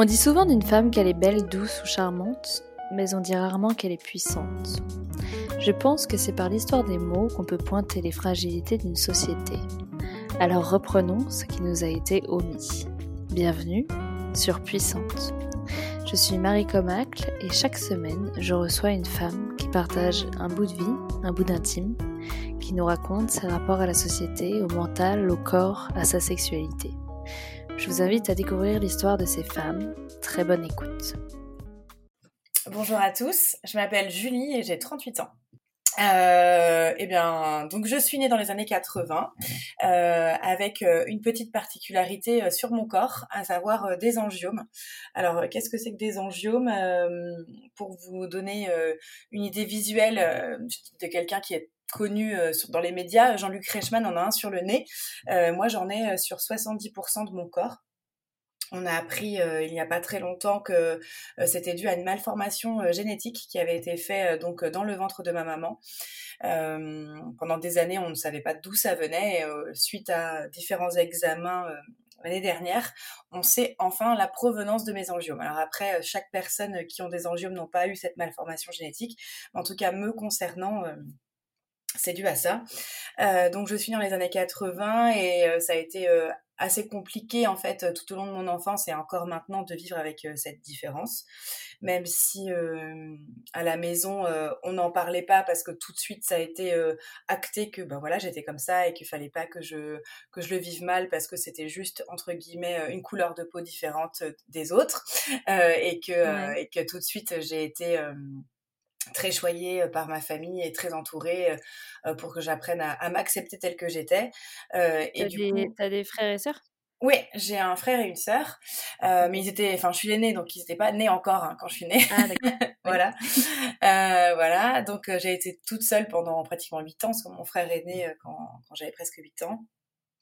On dit souvent d'une femme qu'elle est belle, douce ou charmante, mais on dit rarement qu'elle est puissante. Je pense que c'est par l'histoire des mots qu'on peut pointer les fragilités d'une société. Alors reprenons ce qui nous a été omis. Bienvenue sur Puissante. Je suis Marie Comacle et chaque semaine, je reçois une femme qui partage un bout de vie, un bout d'intime, qui nous raconte ses rapports à la société, au mental, au corps, à sa sexualité. Je vous invite à découvrir l'histoire de ces femmes. Très bonne écoute. Bonjour à tous, je m'appelle Julie et j'ai 38 ans. Euh, eh bien, donc je suis née dans les années 80 euh, avec euh, une petite particularité sur mon corps, à savoir des angiomes. Alors, qu'est-ce que c'est que des angiomes? Pour vous donner une idée visuelle de quelqu'un qui est connu dans les médias, Jean-Luc Reichmann en a un sur le nez. moi, j'en ai sur 70% de mon corps. On a appris euh, il n'y a pas très longtemps que euh, c'était dû à une malformation euh, génétique qui avait été faite donc dans le ventre de ma maman. pendant des années, on ne savait pas d'où ça venait. Suite à différents examens l'année dernière, on sait enfin la provenance de mes angiomes. Alors après, chaque personne qui ont des angiomes n'ont pas eu cette malformation génétique. en tout cas, me concernant, c'est dû à ça. donc je suis dans les années 80 et ça a été assez compliqué en fait tout au long de mon enfance et encore maintenant de vivre avec euh, cette différence. Même si euh, à la maison euh, on n'en parlait pas parce que tout de suite ça a été acté que ben voilà j'étais comme ça et qu'il fallait pas que je que je le vive mal parce que c'était juste entre guillemets une couleur de peau différente des autres. Et que et que tout de suite j'ai été très choyée euh, par ma famille et très entourée euh, euh, pour que j'apprenne à, m'accepter telle que j'étais. et du des, T'as des frères et sœurs? Oui, j'ai un frère et une sœur, mais ils étaient, enfin, je suis l'aînée, donc ils n'étaient pas nés encore hein, quand je suis née. Ah, voilà, voilà. Donc j'ai été toute seule pendant pratiquement 8 ans, parce que mon frère est né quand, quand j'avais presque 8 ans.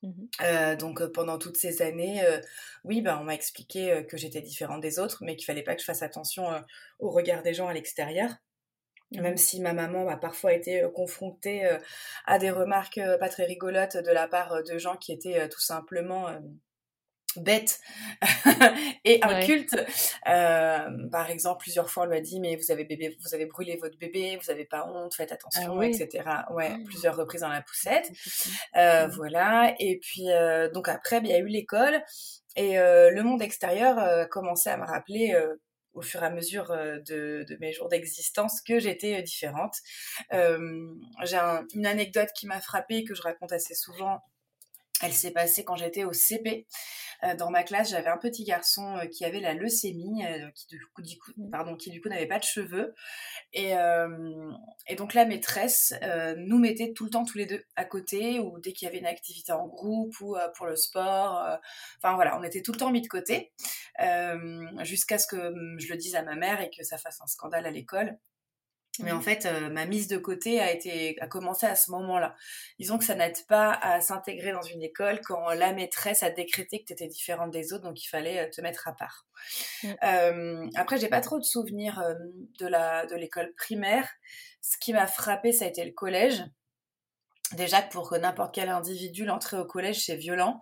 Mmh donc pendant toutes ces années, oui, bah, on m'a expliqué que j'étais différente des autres, mais qu'il fallait pas que je fasse attention au regard des gens à l'extérieur. Même mmh. si ma maman a parfois été confrontée à des remarques pas très rigolotes de la part de gens qui étaient tout simplement bêtes et incultes. par exemple, plusieurs fois, on lui a dit mais vous avez bébé, vous avez brûlé votre bébé, vous n'avez pas honte, faites ah attention, etc. Ouais, mmh. plusieurs reprises dans la poussette. Mmh. Voilà. Et puis donc après, il y a eu l'école. Et le monde extérieur a commencé à me rappeler au fur et à mesure euh, de, mes jours d'existence que j'étais euh, différente. Euh, j'ai une anecdote qui m'a frappée que je raconte assez souvent. Elle s'est passée quand j'étais au CP. Euh, dans ma classe, j'avais un petit garçon euh, qui avait la leucémie, euh, qui du coup, du coup, pardon, qui du coup n'avait pas de cheveux. Et, et donc la maîtresse nous mettait tout le temps tous les deux à côté, ou dès qu'il y avait une activité en groupe ou pour le sport. Enfin voilà, on était tout le temps mis de côté, jusqu'à ce que hum, je le dise à ma mère et que ça fasse un scandale à l'école. Mais en fait, euh, ma mise de côté a été a commencé à ce moment-là. Disons que ça n'aide pas à s'intégrer dans une école quand la maîtresse a décrété que tu étais différente des autres, donc il fallait euh, te mettre à part. Euh, après, j'ai pas trop de souvenirs euh, de la de l'école primaire. Ce qui m'a frappé, ça a été le collège. Déjà que pour n'importe quel individu, l'entrée au collège, c'est violent.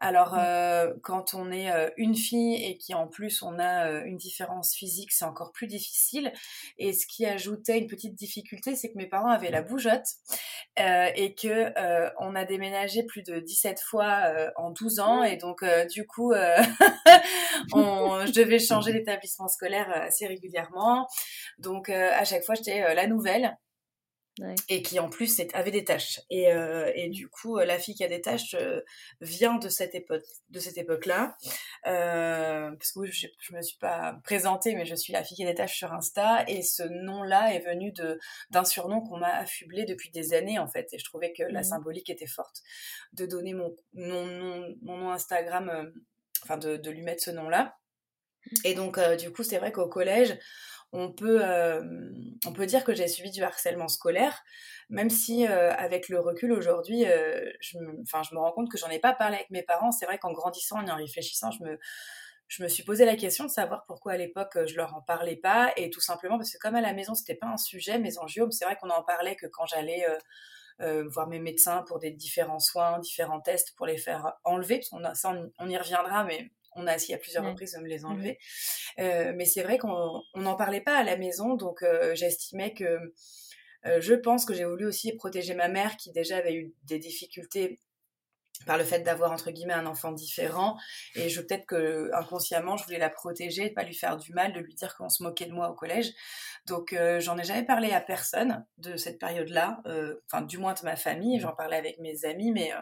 Alors, mmh. euh, quand on est euh, une fille et qui en plus on a euh, une différence physique, c'est encore plus difficile. Et ce qui ajoutait une petite difficulté, c'est que mes parents avaient la bougeotte et que on a déménagé plus de 17 fois en 12 ans. Et donc, du coup, on, je devais changer d'établissement scolaire assez régulièrement. Donc, à chaque fois, j'étais la nouvelle. Et qui en plus avait des tâches. Et, euh, et du coup, euh, la fille qui a des tâches euh, vient de cette époque, de cette époque-là. parce que oui, je, je me suis pas présentée, mais je suis la fille qui a des tâches sur Insta. Et ce nom-là est venu de d'un surnom qu'on m'a affublé depuis des années en fait. Et je trouvais que la mmh. symbolique était forte de donner mon mon, mon, nom Instagram, enfin de, de lui mettre ce nom-là. Mmh. Et donc, du coup, c'est vrai qu'au collège, on peut, euh, on peut dire que j'ai subi du harcèlement scolaire, même si euh, avec le recul aujourd'hui, euh, je, me, rends compte que j'en ai pas parlé avec mes parents. C'est vrai qu'en grandissant et en réfléchissant, je me, je me suis posé la question de savoir pourquoi à l'époque je leur en parlais pas, et tout simplement parce que comme à la maison c'était pas un sujet, mes angiomes, c'est vrai qu'on en parlait que quand j'allais voir mes médecins pour des différents soins, différents tests pour les faire enlever, parce ça on, y reviendra, mais on a essayé à plusieurs reprises de me les mmh enlever. mais c'est vrai qu'on n'en parlait pas à la maison, donc j'estimais que je pense que j'ai voulu aussi protéger ma mère qui déjà avait eu des difficultés par le fait d'avoir entre guillemets un enfant différent. Et je peut-être que inconsciemment je voulais la protéger de pas lui faire du mal de lui dire qu'on se moquait de moi au collège. Donc euh, j'en ai jamais parlé à personne de cette période là euh, enfin du moins de ma famille. J'en parlais avec mes amis mais euh,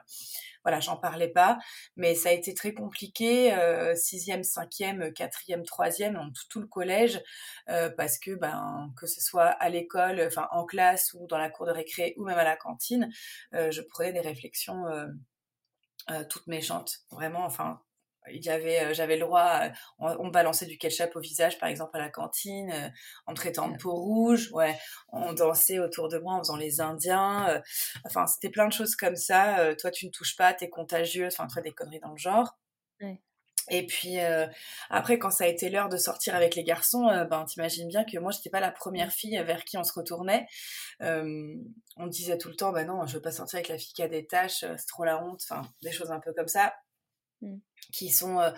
voilà j'en parlais pas. Mais ça a été très compliqué sixième cinquième quatrième troisième tout, tout le collège parce que ben que ce soit à l'école enfin en classe ou dans la cour de récré ou même à la cantine je prenais des réflexions euh, toute méchante, vraiment. Enfin, il y avait, euh, j'avais le droit, euh, on, me balançait du ketchup au visage, par exemple, à la cantine, en me traitant de peau rouge, ouais, on dansait autour de moi en faisant les Indiens, enfin, c'était plein de choses comme ça. toi, tu ne touches pas, t'es contagieuse, enfin, très des conneries dans le genre. Et puis après, quand ça a été l'heure de sortir avec les garçons, ben t'imagines bien que moi, j'étais pas la première fille vers qui on se retournait. on disait tout le temps, bah non, je veux pas sortir avec la fille qui a des tâches, c'est trop la honte, enfin des choses un peu comme ça. Mmh. Qui sont euh,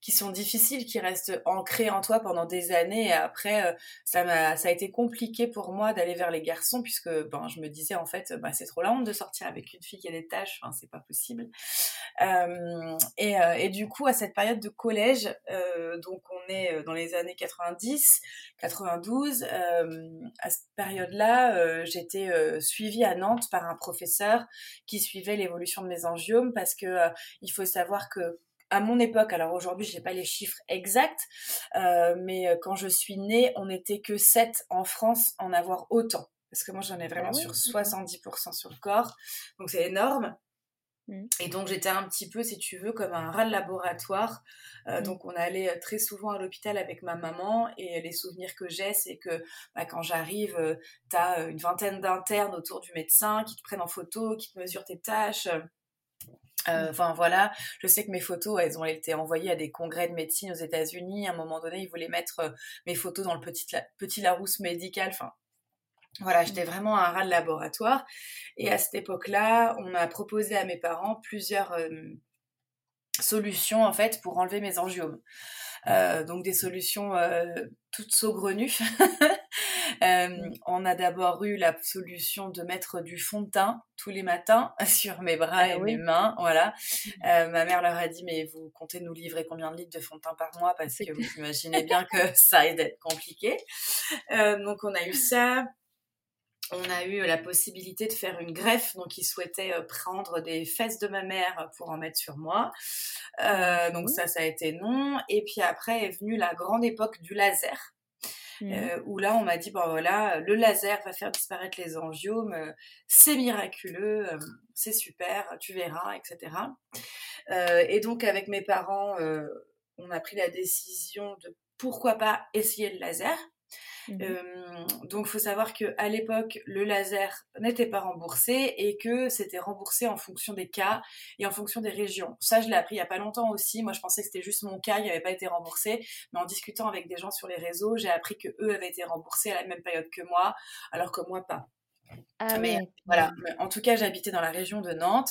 qui sont difficiles, qui restent ancrés en toi pendant des années. Et après, euh, ça m'a ça a été compliqué pour moi d'aller vers les garçons puisque ben je me disais en fait, bah, c'est trop la honte de sortir avec une fille qui a des tâches, enfin c'est pas possible. Euh, et, et du coup à cette période de collège, donc on est dans les années 90, 92. à cette période-là, j'étais suivie à Nantes par un professeur qui suivait l'évolution de mes angiomes parce que il faut savoir que à mon époque, alors aujourd'hui, je n'ai pas les chiffres exacts, euh, mais euh, quand je suis née, on n'était que 7 en France en avoir autant. Parce que moi, j'en ai vraiment ah sur 70% sur le corps. Donc, c'est énorme. Mmh. Et donc, j'étais un petit peu, si tu veux, comme un rat de laboratoire. Euh, mmh. Donc, on allait très souvent à l'hôpital avec ma maman. Et les souvenirs que j'ai, c'est que bah, quand j'arrive, tu as une vingtaine d'internes autour du médecin qui te prennent en photo, qui te mesurent tes tâches. Euh, mmh. Enfin voilà, je sais que mes photos, elles ont été envoyées à des congrès de médecine aux États-Unis. À un moment donné, ils voulaient mettre euh, mes photos dans le petit, petit Larousse médical. Enfin voilà, j'étais mmh. vraiment un rat de laboratoire. Et à cette époque-là, on m'a proposé à mes parents plusieurs euh, solutions en fait pour enlever mes angiomes. donc des solutions toutes saugrenues. Euh, mmh. on a d'abord eu la solution de mettre du fond de teint tous les matins sur mes bras ah et mes mains. Voilà. Mmh. Euh, ma mère leur a dit mais vous comptez nous livrer combien de litres de fond de teint par mois? Parce que vous imaginez bien que ça aide d'être compliqué. Euh, donc on a eu ça. On a eu la possibilité de faire une greffe, donc ils souhaitaient prendre des fesses de ma mère pour en mettre sur moi. donc ça, ça a été non. Et puis après est venue la grande époque du laser. Mmh. Euh, où là on m'a dit bon voilà le laser va faire disparaître les angiomes, euh, c'est miraculeux, euh, c'est super, tu verras, etc. et donc avec mes parents, on a pris la décision de pourquoi pas essayer le laser. Mmh donc, il faut savoir qu'à l'époque, le laser n'était pas remboursé et que c'était remboursé en fonction des cas et en fonction des régions. Ça, je l'ai appris il n'y a pas longtemps aussi. Moi, je pensais que c'était juste mon cas, il n'avait pas été remboursé. Mais en discutant avec des gens sur les réseaux, j'ai appris que eux avaient été remboursés à la même période que moi, alors que moi, pas. Ah mais voilà, en tout cas, j'habitais dans la région de Nantes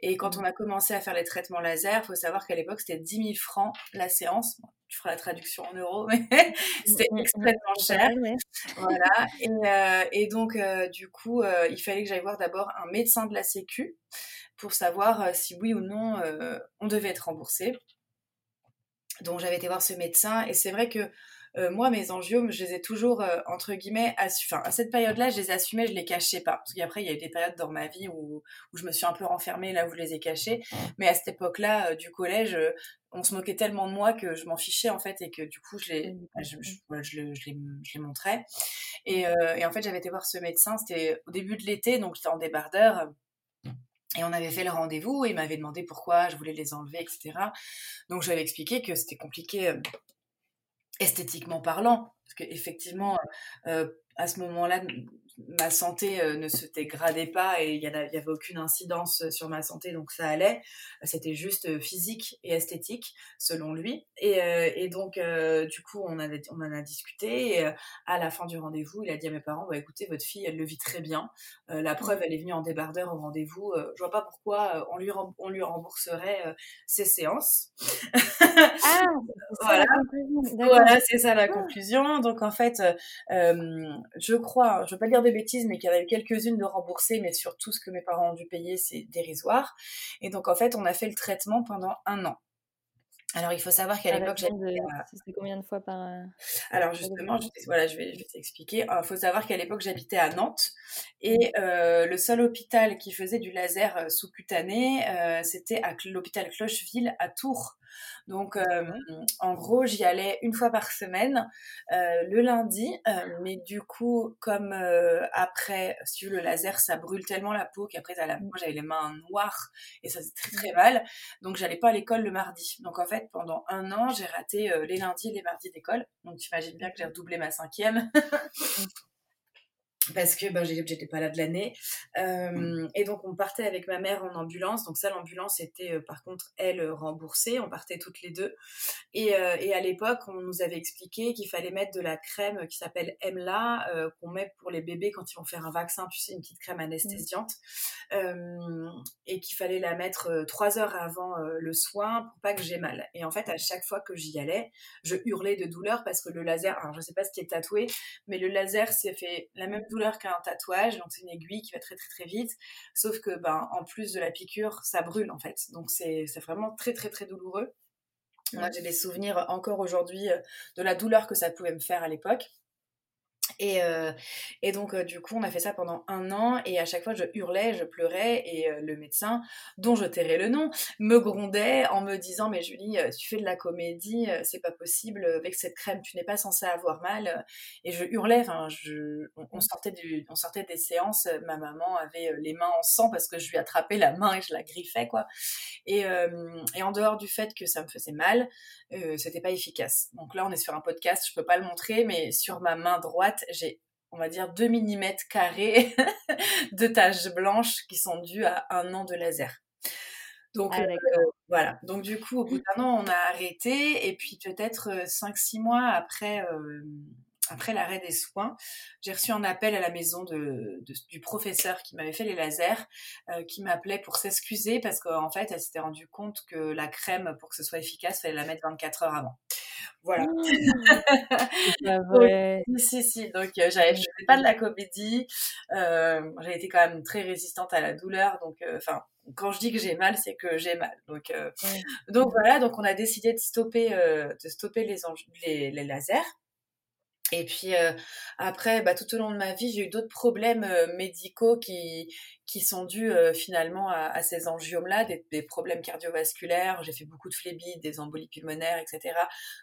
et quand on a commencé à faire les traitements laser, il faut savoir qu'à l'époque, c'était 10 000 francs la séance. tu feras la traduction en euros, mais c'était extrêmement cher. Voilà. Et, euh, et donc, euh, du coup, euh, il fallait que j'aille voir d'abord un médecin de la Sécu pour savoir si oui ou non on devait être remboursé. Donc, j'avais été voir ce médecin et c'est vrai que euh, moi, mes angiomes, je les ai toujours, euh, entre guillemets, enfin, à cette période-là, je les assumais, je les cachais pas. Parce qu'après, il y a eu des périodes dans ma vie où, où je me suis un peu renfermée, là où je les ai cachés. Mais à cette époque-là, euh, du collège, on se moquait tellement de moi que je m'en fichais, en fait, et que du coup, je les, je, je, je, les, je les montrais. Et, et en fait, j'avais été voir ce médecin, c'était au début de l'été, donc j'étais en débardeur. Et on avait fait le rendez-vous et il m'avait demandé pourquoi je voulais les enlever, etc. Donc j'avais expliqué que c'était compliqué esthétiquement parlant, parce qu'effectivement, euh, à ce moment-là, ma santé euh, ne se dégradait pas et il n'y avait aucune incidence sur ma santé, donc ça allait. C'était juste physique et esthétique, selon lui. Et, et donc, du coup, on, avait, on en a discuté. Et à la fin du rendez-vous, il a dit à mes parents bah, écoutez, votre fille, elle le vit très bien. la preuve, elle est venue en débardeur au rendez-vous. je vois pas pourquoi on lui, on lui rembourserait ses séances. Ah, voilà, voilà c'est ça la ah. conclusion. Donc, en fait, je crois, je veux pas dire bêtises, mais qu'il y en avait quelques-unes de remboursées, mais surtout ce que mes parents ont dû payer, c'est dérisoire. Et donc, en fait, on a fait le traitement pendant un an. Alors, il faut savoir qu'à l'époque, j'habitais. C'était combien de fois par. Euh, Alors, justement, je, voilà, je vais, je vais t'expliquer. Il faut savoir qu'à l'époque, j'habitais à Nantes et euh, le seul hôpital qui faisait du laser euh, sous-cutané, c'était à l'hôpital Clocheville à Tours. Donc, euh, en gros, j'y allais une fois par semaine, le lundi. Mais du coup, comme après, si le laser, ça brûle tellement la peau qu'après, moi, j'avais les mains noires et ça faisait très très mal. Donc, j'allais pas à l'école le mardi. Donc, en fait, pendant un an, j'ai raté les lundis et les mardis d'école. Donc, tu imagines bien que j'ai redoublé ma cinquième. parce que ben, j'étais pas là de l'année. Euh, et donc, on partait avec ma mère en ambulance. Donc, ça, l'ambulance était euh, par contre, elle, remboursée. On partait toutes les deux. Et, euh, et à l'époque, on nous avait expliqué qu'il fallait mettre de la crème qui s'appelle Emla, euh, qu'on met pour les bébés quand ils vont faire un vaccin, tu sais, une petite crème anesthésiante. Euh, et qu'il fallait la mettre trois heures avant le soin pour pas que j'ai mal. Et en fait, à chaque fois que j'y allais, je hurlais de douleur parce que le laser, alors je sais pas ce qui est tatoué, mais le laser, c'est fait la même douleur qu'un tatouage, donc c'est une aiguille qui va très très très vite. Sauf que, ben, en plus de la piqûre, ça brûle en fait. Donc c'est vraiment très très très douloureux. Moi, j'ai des souvenirs encore aujourd'hui euh, de la douleur que ça pouvait me faire à l'époque. Et, euh, et donc, euh, du coup, on a fait ça pendant un an et à chaque fois, je hurlais, je pleurais et euh, le médecin, dont je tairais le nom, me grondait en me disant Mais Julie, tu fais de la comédie, c'est pas possible, avec cette crème, tu n'es pas censée avoir mal. Et je hurlais, on, sortait du, on sortait des séances, ma maman avait les mains en sang parce que je lui attrapais la main et je la griffais, quoi. Et, et en dehors du fait que ça me faisait mal, c'était pas efficace. Donc là, on est sur un podcast, je peux pas le montrer, mais sur ma main droite, j'ai, on va dire, 2 mm carrés de taches blanches qui sont dues à un an de laser. Donc ah, euh, voilà. Donc du coup, au bout d'un an, on a arrêté. Et puis peut-être 5-6 euh, mois après, euh, après l'arrêt des soins, j'ai reçu un appel à la maison de, du professeur qui m'avait fait les lasers, qui m'appelait pour s'excuser parce qu'en fait, elle s'était rendue compte que la crème, pour que ce soit efficace, fallait la mettre 24 heures avant. Voilà. Mmh. si, si. Donc, euh, j'avais, je faisais pas de la comédie. Euh, j'ai été quand même très résistante à la douleur. Donc, euh, enfin, quand je dis que j'ai mal, c'est que j'ai mal. Donc, euh, donc voilà. Donc, on a décidé de stopper, de stopper les, les, les lasers. Et puis après, bah, tout au long de ma vie, j'ai eu d'autres problèmes médicaux qui, qui sont dus euh, finalement à, ces angiomes-là, des, problèmes cardiovasculaires. J'ai fait beaucoup de phlébites, des embolies pulmonaires, etc.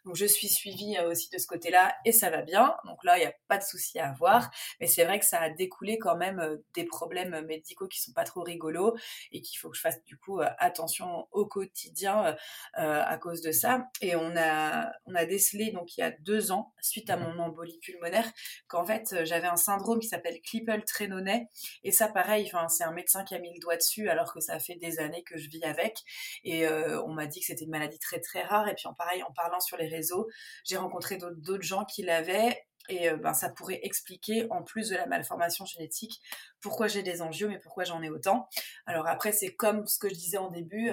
Donc je suis suivie euh, aussi de ce côté-là et ça va bien. Donc là, il n'y a pas de souci à avoir. Mais c'est vrai que ça a découlé quand même euh, des problèmes médicaux qui sont pas trop rigolos et qu'il faut que je fasse du coup attention au quotidien à cause de ça. Et on a, on a décelé donc il y a deux ans, suite à mon embolie pulmonaire, qu'en fait j'avais un syndrome qui s'appelle Klippel-Trenaunay. Et ça, pareil, enfin c'est un médecin qui a mis le doigt dessus alors que ça fait des années que je vis avec. Et euh, on m'a dit que c'était une maladie très très rare. Et puis en pareil, en parlant sur les réseaux, j'ai rencontré d'autres gens qui l'avaient. Et euh, ben, ça pourrait expliquer, en plus de la malformation génétique, pourquoi j'ai des angiomes et pourquoi j'en ai autant. Alors après, c'est comme ce que je disais en début,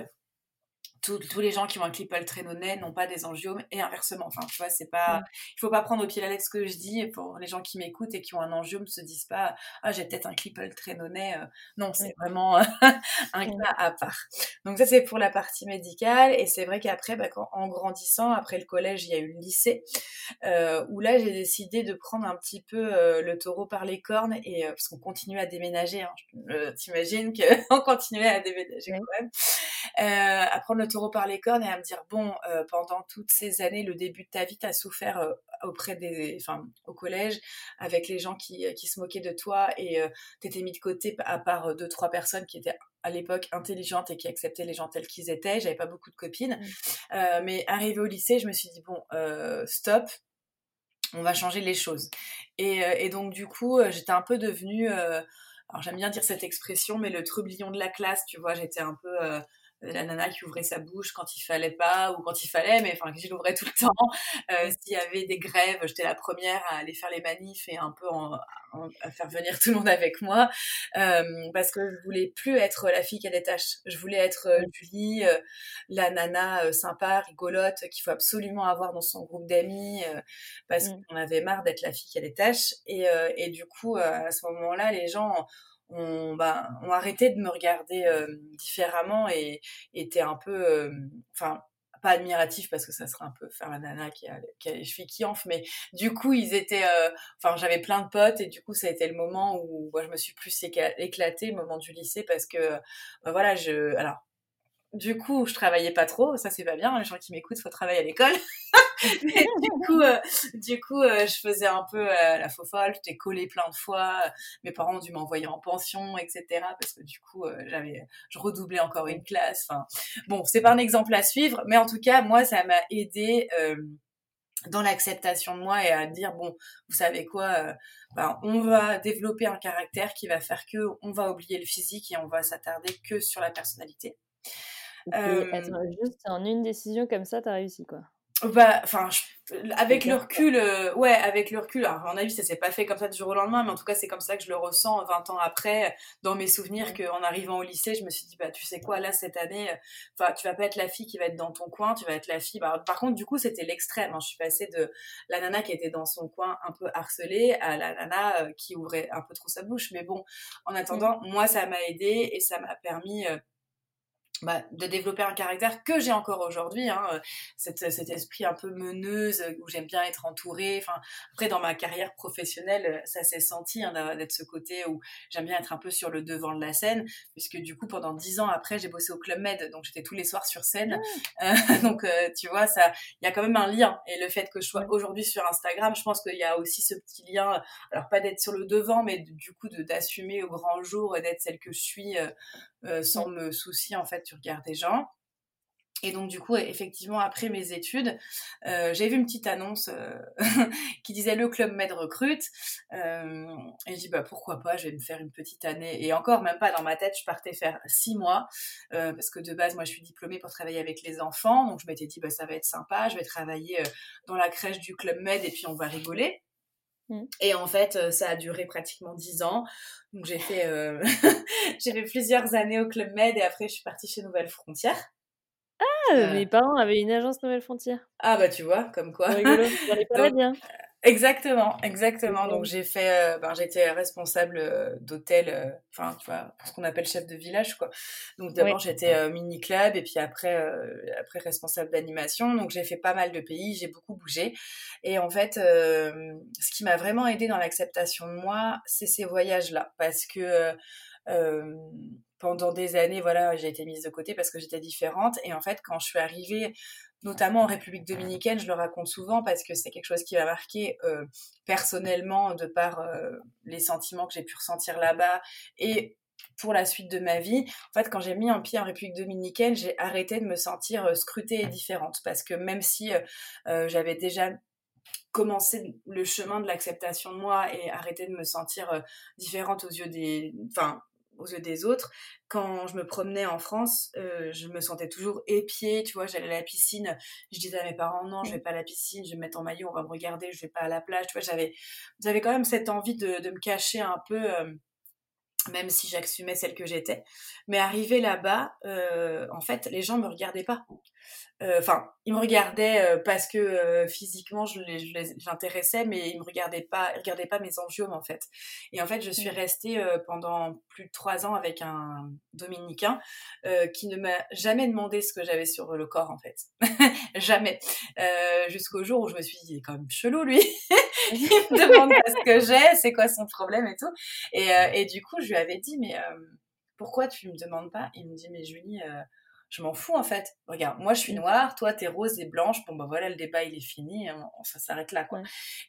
tous les gens qui ont un clipple traînonnet n'ont pas des angiomes et inversement. Enfin, tu vois, c'est pas, il faut pas prendre au pied la lettre ce que je dis. pour les gens qui m'écoutent et qui ont un angiome, se disent pas, ah, j'ai peut-être un clipple traînonnet. Euh. non, c'est vraiment un cas à part. Donc ça, c'est pour la partie médicale. Et c'est vrai qu'après, bah, en grandissant, après le collège, il y a eu le lycée, euh, où là, j'ai décidé de prendre un petit peu euh, le taureau par les cornes et parce qu'on continuait à déménager. Hein. T'imagines qu'on continuait à déménager quand même. à prendre le taureau par les cornes et à me dire bon, euh, pendant toutes ces années, le début de ta vie, tu as souffert euh, auprès des, enfin, au collège, avec les gens qui, qui se moquaient de toi et euh, tu étais mis de côté à part deux, trois personnes qui étaient à l'époque intelligentes et qui acceptaient les gens tels qu'ils étaient. J'avais pas beaucoup de copines. Mmh. mais arrivé au lycée, je me suis dit bon, stop, on va changer les choses. Et, et donc du coup, j'étais un peu devenue, alors j'aime bien dire cette expression, mais le trublion de la classe, tu vois, j'étais un peu la nana qui ouvrait sa bouche quand il fallait pas ou quand il fallait, mais enfin, je l'ouvrais tout le temps. Euh, S'il y avait des grèves, j'étais la première à aller faire les manifs et un peu à faire venir tout le monde avec moi, euh, parce que je voulais plus être la fille qui a des tâches. Je voulais être euh, Julie, euh, la nana euh, sympa, rigolote, qu'il faut absolument avoir dans son groupe d'amis, parce mmh. qu'on avait marre d'être la fille qui a des tâches. Et, et du coup, à ce moment-là, les gens ont, bah, arrêté de me regarder euh, différemment et étaient un peu, euh, enfin, pas admiratif parce que ça serait un peu faire la nana qui a, qui a les chevilles qui enflent, mais du coup ils étaient, euh, enfin j'avais plein de potes et du coup ça a été le moment où moi, je me suis plus éclatée, le moment du lycée parce que bah, voilà je, alors du coup je travaillais pas trop, ça c'est pas bien, les gens qui m'écoutent faut travailler à l'école. du coup, euh, du coup euh, je faisais un peu euh, la faux folle, j'étais collée plein de fois. Mes parents ont dû m'envoyer en pension, etc. Parce que du coup, j'avais, je redoublais encore une classe. Enfin, bon, c'est pas un exemple à suivre, mais en tout cas, moi, ça m'a aidé dans l'acceptation de moi et à dire bon, vous savez quoi, ben, on va développer un caractère qui va faire que on va oublier le physique et on va s'attarder que sur la personnalité. Attends, juste en une décision comme ça, t'as réussi quoi. Bah, enfin, avec le recul, euh, ouais, avec le recul, alors, à mon avis, ça s'est pas fait comme ça du jour au lendemain, mais en tout cas, c'est comme ça que je le ressens 20 ans après, dans mes souvenirs, qu'en arrivant au lycée, je me suis dit, bah, tu sais quoi, là, cette année, enfin, tu vas pas être la fille qui va être dans ton coin, tu vas être la fille, bah, par contre, du coup, c'était l'extrême, hein. je suis passée de la nana qui était dans son coin un peu harcelée à la nana euh, qui ouvrait un peu trop sa bouche, mais bon, en attendant, moi, ça m'a aidé et ça m'a permis, euh, bah, de développer un caractère que j'ai encore aujourd'hui, hein, euh, cet, cet, esprit un peu meneuse où j'aime bien être entourée. Enfin, après dans ma carrière professionnelle, euh, ça s'est senti hein, d'être ce côté où j'aime bien être un peu sur le devant de la scène, puisque du coup pendant dix ans après j'ai bossé au club Med, donc j'étais tous les soirs sur scène. Euh, donc tu vois, ça, il y a quand même un lien. Et le fait que je sois aujourd'hui sur Instagram, je pense qu'il y a aussi ce petit lien. Alors pas d'être sur le devant, mais du coup d'assumer au grand jour et d'être celle que je suis euh, sans me soucier en fait du regard des gens. Et donc du coup, effectivement, après mes études, euh, j'ai vu une petite annonce euh, qui disait le club Med recrute. Euh, et je dis bah pourquoi pas, je vais me faire une petite année. Et encore même pas dans ma tête, je partais faire six mois parce que de base, moi, je suis diplômée pour travailler avec les enfants. Donc je m'étais dit bah ça va être sympa, je vais travailler dans la crèche du club Med et puis on va rigoler. Mm. Et en fait, euh, ça a duré pratiquement dix ans. Donc j'ai fait, euh... j'ai fait plusieurs années au Club Med et après je suis partie chez Nouvelle Frontière. Ah, euh... mes parents avaient une agence Nouvelle Frontière. Ah bah tu vois, comme quoi. Rigolo, pas bien. Exactement, exactement. Donc j'ai fait, euh, ben j'étais responsable euh, d'hôtel, euh, enfin tu vois, ce qu'on appelle chef de village quoi. Donc d'abord j'étais mini club et puis après après responsable d'animation. Donc j'ai fait pas mal de pays, j'ai beaucoup bougé. Et en fait, ce qui m'a vraiment aidé dans l'acceptation de moi, c'est ces voyages là, parce que pendant des années, voilà, j'ai été mise de côté parce que j'étais différente. Et en fait, quand je suis arrivée notamment en République dominicaine, je le raconte souvent parce que c'est quelque chose qui m'a marqué euh, personnellement de par euh, les sentiments que j'ai pu ressentir là-bas et pour la suite de ma vie. En fait, quand j'ai mis un pied en République dominicaine, j'ai arrêté de me sentir euh, scrutée et différente parce que même si j'avais déjà commencé le chemin de l'acceptation de moi et arrêté de me sentir différente aux yeux des enfin aux yeux des autres. Quand je me promenais en France, euh, je me sentais toujours épiée, tu vois, j'allais à la piscine, je disais à mes parents non, je vais pas à la piscine, je vais me mettre en maillot, on va me regarder, je vais pas à la plage, tu vois, j'avais j'avais quand même cette envie de, de me cacher un peu euh, même si j'assumais celle que j'étais. Mais arrivé là-bas, euh, en fait, les gens me regardaient pas. Euh, enfin, ils me regardaient euh, parce que euh, physiquement je l'intéressais, mais ils me regardaient pas, ils regardaient pas mes angiomes en fait. Et en fait, je suis mmh. restée pendant plus de trois ans avec un dominicain qui ne m'a jamais demandé ce que j'avais sur le corps en fait, jamais. Jusqu'au jour où je me suis dit, il est quand même chelou lui. il me demande pas ce que j'ai, c'est quoi son problème et tout. Et, et, du coup, je lui avais dit, mais pourquoi tu me demandes pas? Il me dit, mais Julie je m'en fous en fait. Regarde, moi je suis noire, toi t'es rose et blanche. Bon bah voilà, le débat il est fini, hein, ça s'arrête là quoi.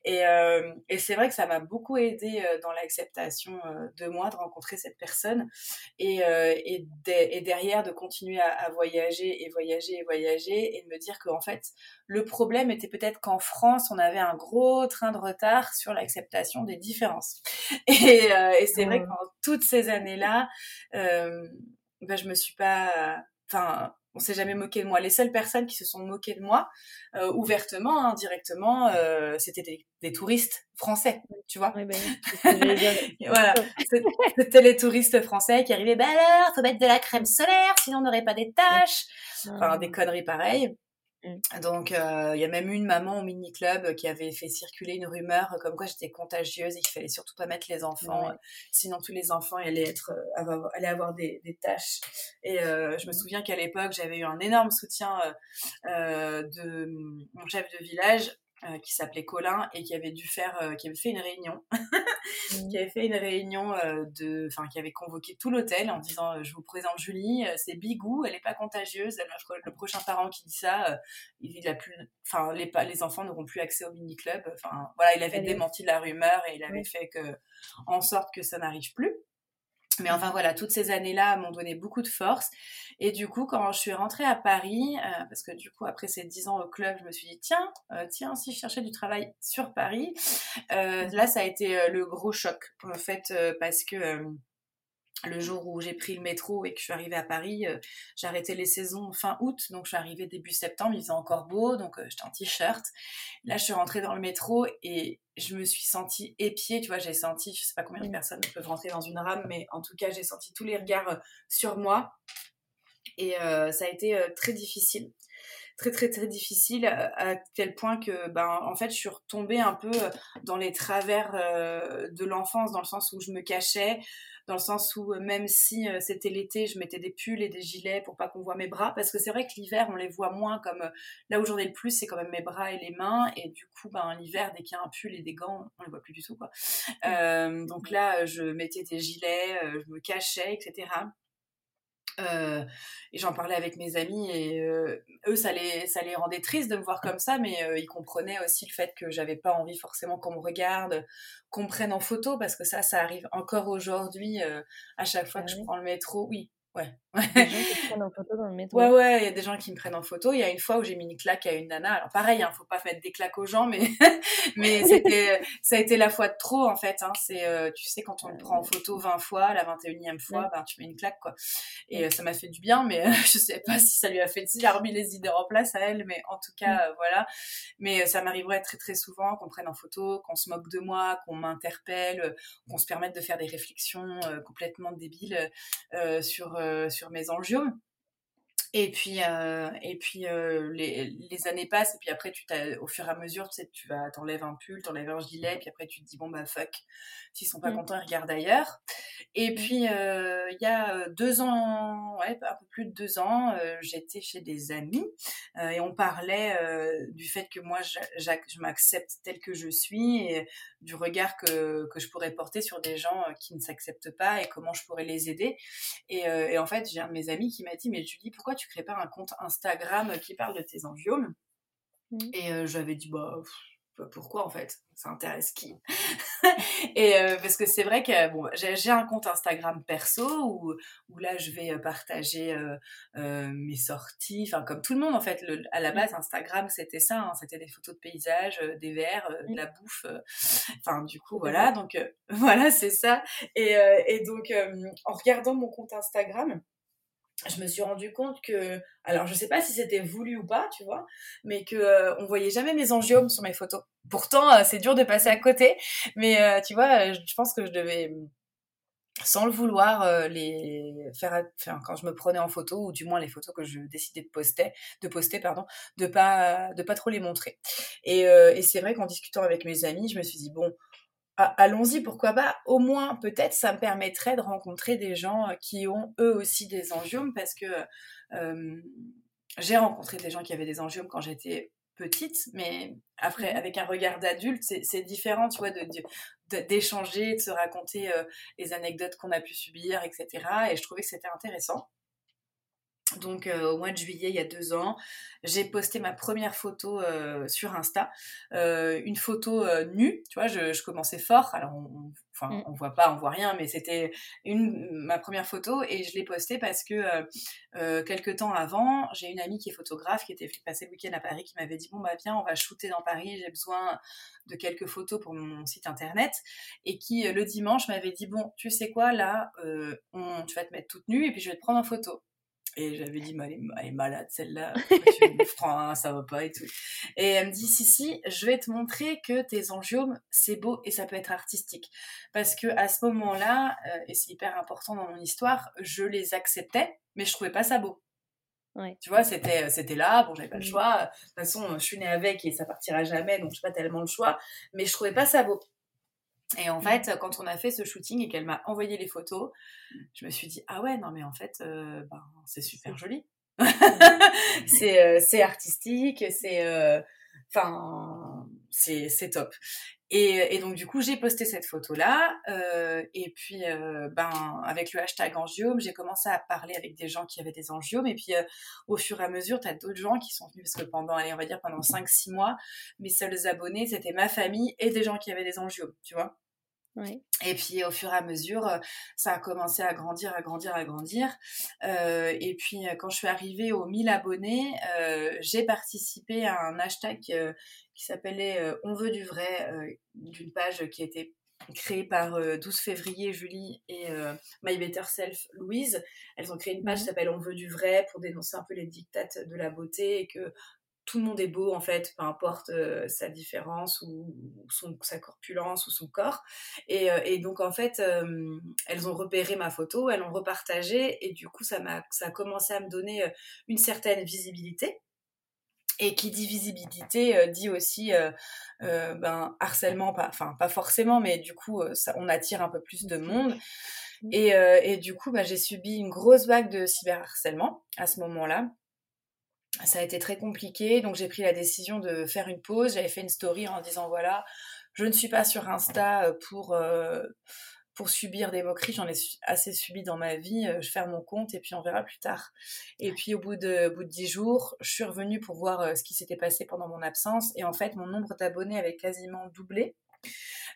Et, euh, et c'est vrai que ça m'a beaucoup aidé euh, dans l'acceptation euh, de moi de rencontrer cette personne et, et, et, derrière de continuer à, à, voyager et voyager et voyager et de me dire qu'en fait le problème était peut-être qu'en France on avait un gros train de retard sur l'acceptation des différences. Et, et c'est vrai que pendant toutes ces années là, ben, je me suis pas enfin, on s'est jamais moqué de moi. Les seules personnes qui se sont moquées de moi, euh, ouvertement, indirectement, hein, euh, c'était des, touristes français, tu vois. Oui, ben, voilà, c'était les touristes français qui arrivaient. Bah alors, faut mettre de la crème solaire, sinon on n'aurait pas des taches. Enfin, des conneries pareilles. Mmh. Donc, euh, il y a même une maman au mini-club qui avait fait circuler une rumeur comme quoi j'étais contagieuse et qu'il fallait surtout pas mettre les enfants, euh, sinon tous les enfants allaient, être, euh, allaient avoir des, des tâches. Et je me mmh. souviens qu'à l'époque, j'avais eu un énorme soutien de mon chef de village euh, qui s'appelait Colin et qui avait dû faire, euh, qui avait fait une réunion, mmh. qui avait fait une réunion euh, de, enfin qui avait convoqué tout l'hôtel en disant je vous présente Julie, c'est Bigou, elle est pas contagieuse, le prochain parent qui dit ça, il a plus, enfin les les enfants n'auront plus accès au mini club, enfin voilà il avait démenti la rumeur et il avait fait que en sorte que ça n'arrive plus. Mais enfin voilà, toutes ces années-là m'ont donné beaucoup de force. Et du coup, quand je suis rentrée à Paris, euh, parce que du coup, après ces dix ans au club, je me suis dit, tiens, euh, tiens, si je cherchais du travail sur Paris, euh, là, ça a été le gros choc, en fait, parce que le jour où j'ai pris le métro et que je suis arrivée à Paris, euh, j'ai arrêté les saisons fin août, donc je suis arrivée début septembre, il faisait encore beau, donc euh, j'étais en t-shirt. Là, je suis rentrée dans le métro et je me suis sentie épiée, tu vois, j'ai senti, je sais pas combien de personnes peuvent rentrer dans une rame, mais en tout cas, j'ai senti tous les regards euh, sur moi. Et ça a été très difficile. Très très très difficile à tel point que ben en fait je suis retombée un peu dans les travers de l'enfance dans le sens où je me cachais dans le sens où euh, même si euh, c'était l'été, je mettais des pulls et des gilets pour pas qu'on voit mes bras, parce que c'est vrai que l'hiver, on les voit moins comme euh, là où j'en ai le plus, c'est quand même mes bras et les mains, et du coup, ben l'hiver, dès qu'il y a un pull et des gants, on les voit plus du tout, quoi. donc là, je mettais des gilets, je me cachais, etc. Euh, et j'en parlais avec mes amis et eux ça les ça les rendait tristes de me voir comme ça mais ils comprenaient aussi le fait que j'avais pas envie forcément qu'on me regarde qu'on me prenne en photo parce que ça ça arrive encore aujourd'hui à chaque fois ah que je prends le métro. Oui Ouais. Des gens qui prennent en photo dans le métro. Ouais, ouais, il y a des gens qui me prennent en photo. Il y a une fois où j'ai mis une claque à une nana. Alors pareil, hein, faut pas mettre des claques aux gens, mais mais c'était ça a été la fois de trop en fait. Hein. C'est euh, tu sais quand on le prend en photo 20 fois, la 21e fois, ben tu mets une claque quoi. Et euh, ça m'a fait du bien, mais euh, je sais pas si ça lui a fait si a remis les idées en place à elle, mais en tout cas voilà. Mais ça m'arriverait très très souvent qu'on prenne en photo, qu'on se moque de moi, qu'on m'interpelle, qu'on se permette de faire des réflexions complètement débiles sur euh, sur mes angiomes. Et puis, euh, et puis euh, les, les, années passent, et puis après, tu au fur et à mesure, tu sais, tu vas, t'enlèves un pull, t'enlèves un gilet, puis après, tu te dis, bon, bah, fuck, s'ils sont pas mmh. contents, ils regardent ailleurs. Et mmh. puis, il y a deux ans, ouais, un peu plus de deux ans, j'étais chez des amis, et on parlait du fait que moi, je, je m'accepte tel que je suis, et du regard que, que je pourrais porter sur des gens qui ne s'acceptent pas, et comment je pourrais les aider. Et, et en fait, j'ai un de mes amis qui m'a dit, mais Julie, pourquoi tu crées pas un compte Instagram qui parle de tes angiomes mmh. Et euh, j'avais dit, bah, pourquoi en fait? Ça intéresse qui? Et euh, parce que c'est vrai que bon, j'ai un compte Instagram perso où, où là je vais euh, partager mes sorties, enfin comme tout le monde en fait. à la mmh. base, Instagram c'était ça, hein, c'était des photos de paysages, des verres, de mmh. la bouffe. Enfin du coup voilà, donc voilà c'est ça. Et, et donc en regardant mon compte Instagram, je me suis rendu compte que, alors je sais pas si c'était voulu ou pas, tu vois, mais que euh, on voyait jamais mes angiomes sur mes photos. Pourtant, euh, c'est dur de passer à côté, mais euh, tu vois, je pense que je devais, sans le vouloir, les faire, quand je me prenais en photo, ou du moins les photos que je décidais de poster, de poster, pardon, de pas, de pas trop les montrer. Et c'est vrai qu'en discutant avec mes amis, je me suis dit bon allons-y, pourquoi pas Au moins, peut-être, ça me permettrait de rencontrer des gens euh, qui ont eux aussi des angiomes, parce que euh, j'ai rencontré des gens qui avaient des angiomes quand j'étais petite, mais après, mmh avec un regard d'adulte, c'est différent, tu vois, d'échanger, de, se raconter euh, les anecdotes qu'on a pu subir, etc. Et je trouvais que c'était intéressant. Donc au mois de juillet, il y a deux ans, j'ai posté ma première photo sur Insta, une photo nue, tu vois, je, commençais fort, alors on, enfin mm. on voit pas, on voit rien, mais c'était une ma première photo et je l'ai postée parce que quelques temps avant, j'ai une amie qui est photographe qui était passée le week-end à Paris qui m'avait dit bon bah viens on va shooter dans Paris, j'ai besoin de quelques photos pour mon site internet et qui le dimanche m'avait dit bon tu sais quoi là, on, tu vas te mettre toute nue et puis je vais te prendre en photo. Et j'avais dit, mais elle, est, malade celle-là, tu me ça va pas et tout. Et elle me dit, si, si, je vais te montrer que tes angiomes, c'est beau et ça peut être artistique. Parce que à ce moment-là, euh, et c'est hyper important dans mon histoire, je les acceptais, mais je trouvais pas ça beau. Ouais. Tu vois, c'était, c'était là, bon, j'avais pas le mmh. choix. De toute façon, je suis née avec et ça partira jamais, donc j'ai pas tellement le choix. Mais je trouvais pas ça beau. Et en mmh. fait, quand on a fait ce shooting et qu'elle m'a envoyé les photos, je me suis dit ah ouais non mais en fait euh, ben, c'est super joli, mmh. c'est euh, c'est artistique, c'est euh, enfin c'est c'est top. Et, et, donc du coup j'ai posté cette photo là et puis ben avec le hashtag angiome j'ai commencé à parler avec des gens qui avaient des angiomes et puis au fur et à mesure tu as d'autres gens qui sont venus parce que pendant allez on va dire pendant 5-6 mois mes seuls abonnés c'était ma famille et des gens qui avaient des angiomes tu vois et puis au fur et à mesure, euh, ça a commencé à grandir, à grandir, à grandir. Euh, et puis euh, quand je suis arrivée aux 1000 abonnés, j'ai participé à un hashtag qui s'appelait On veut du vrai, d'une page qui a été créée par 12 février Julie et My Better Self Louise. Elles ont créé une page qui s'appelle On veut du vrai pour dénoncer un peu les dictates de la beauté et que tout le monde est beau en fait, peu importe euh, sa différence ou, son, sa corpulence ou son corps. Et, euh, donc en fait, euh, elles ont repéré ma photo, elles l'ont repartagée et du coup ça, m'a, ça a commencé à me donner une certaine visibilité. Et qui dit visibilité dit aussi ben, harcèlement, pas, enfin pas forcément, mais du coup ça, on attire un peu plus de monde. Et, et du coup, bah, j'ai subi une grosse vague de cyberharcèlement à ce moment-là ça a été très compliqué, donc j'ai pris la décision de faire une pause. J'avais fait une story en disant voilà, je ne suis pas sur Insta euh, pour euh, pour subir des moqueries. J'en ai assez subi dans ma vie. Euh, je ferme mon compte et puis on verra plus tard. Et puis au bout de bout de dix jours, je suis revenue pour voir ce qui s'était passé pendant mon absence et en fait mon nombre d'abonnés avait quasiment doublé.